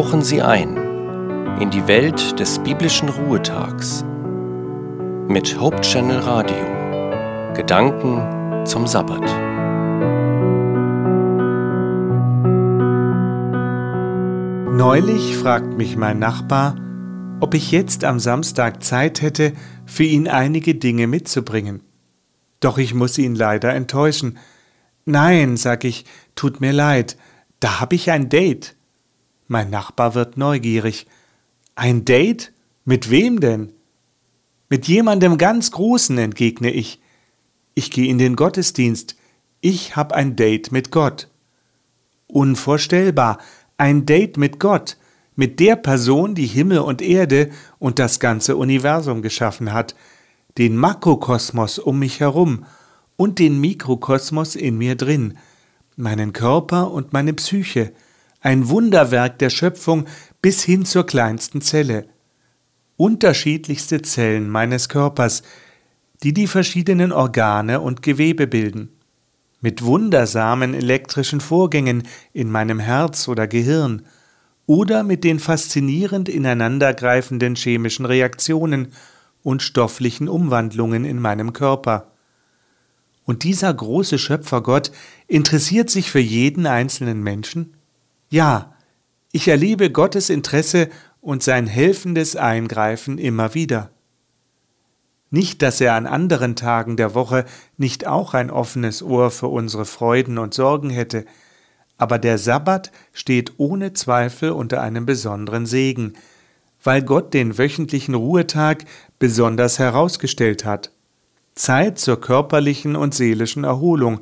tauchen Sie ein in die Welt des biblischen Ruhetags mit Hope Channel Radio. Gedanken zum Sabbat. Neulich fragt mich mein Nachbar, ob ich jetzt am Samstag Zeit hätte, für ihn einige Dinge mitzubringen. Doch ich muss ihn leider enttäuschen. Nein, sag ich, tut mir leid, da hab ich ein Date. Mein Nachbar wird neugierig. Ein Date? Mit wem denn? Mit jemandem ganz Großen, entgegne ich. Ich gehe in den Gottesdienst. Ich hab ein Date mit Gott. Unvorstellbar, ein Date mit Gott, mit der Person, die Himmel und Erde und das ganze Universum geschaffen hat, den Makrokosmos um mich herum und den Mikrokosmos in mir drin, meinen Körper und meine Psyche, ein Wunderwerk der Schöpfung bis hin zur kleinsten Zelle. Unterschiedlichste Zellen meines Körpers, die die verschiedenen Organe und Gewebe bilden. Mit wundersamen elektrischen Vorgängen in meinem Herz oder Gehirn oder mit den faszinierend ineinandergreifenden chemischen Reaktionen und stofflichen Umwandlungen in meinem Körper. Und dieser große Schöpfergott interessiert sich für jeden einzelnen Menschen? Ja, ich erlebe Gottes Interesse und sein helfendes Eingreifen immer wieder. Nicht, dass er an anderen Tagen der Woche nicht auch ein offenes Ohr für unsere Freuden und Sorgen hätte, aber der Sabbat steht ohne Zweifel unter einem besonderen Segen, weil Gott den wöchentlichen Ruhetag besonders herausgestellt hat. Zeit zur körperlichen und seelischen Erholung,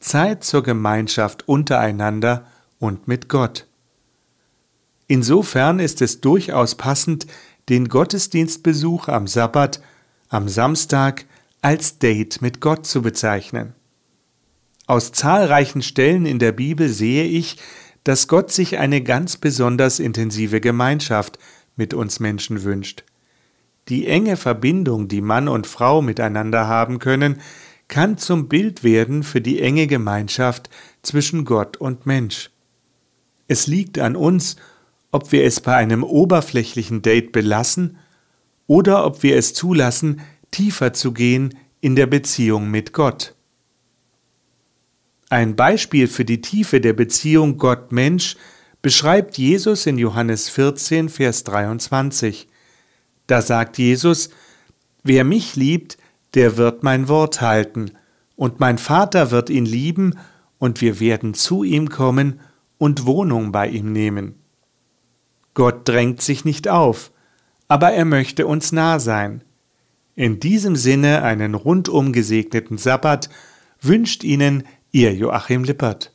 Zeit zur Gemeinschaft untereinander und mit Gott. Insofern ist es durchaus passend, den Gottesdienstbesuch am Sabbat, am Samstag, als Date mit Gott zu bezeichnen. Aus zahlreichen Stellen in der Bibel sehe ich, dass Gott sich eine ganz besonders intensive Gemeinschaft mit uns Menschen wünscht. Die enge Verbindung, die Mann und Frau miteinander haben können, kann zum Bild werden für die enge Gemeinschaft zwischen Gott und Mensch. Es liegt an uns, ob wir es bei einem oberflächlichen Date belassen oder ob wir es zulassen, tiefer zu gehen in der Beziehung mit Gott. Ein Beispiel für die Tiefe der Beziehung Gott-Mensch beschreibt Jesus in Johannes 14, Vers 23. Da sagt Jesus, Wer mich liebt, der wird mein Wort halten, und mein Vater wird ihn lieben, und wir werden zu ihm kommen und Wohnung bei ihm nehmen. Gott drängt sich nicht auf, aber er möchte uns nah sein. In diesem Sinne einen rundum gesegneten Sabbat wünscht Ihnen Ihr Joachim Lippert.